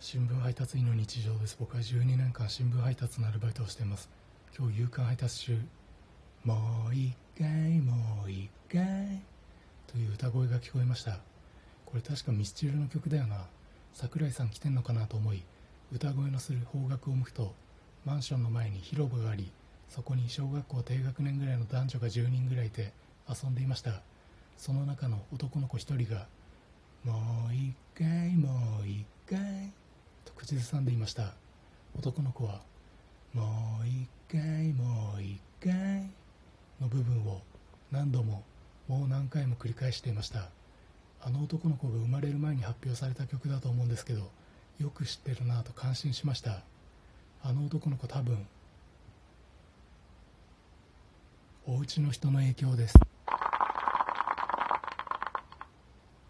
新聞配達員の日常です。僕は12年間新聞配達のアルバイトをしています。今日夕刊配達中。もう一回もう一回。という歌声が聞こえました。これ確かミスチルの曲だよな。桜井さん来てんのかなと思い歌声のする方角を向くとマンションの前に広場がありそこに小学校低学年ぐらいの男女が10人ぐらいいて遊んでいました。その中の男の子一人が「もう一回」口ずさんでいました。男の子は「もう一回もう一回」の部分を何度ももう何回も繰り返していました。あの男の子が生まれる前に発表された曲だと思うんですけどよく知ってるなぁと感心しました。あの男の子多分お家の人の影響です。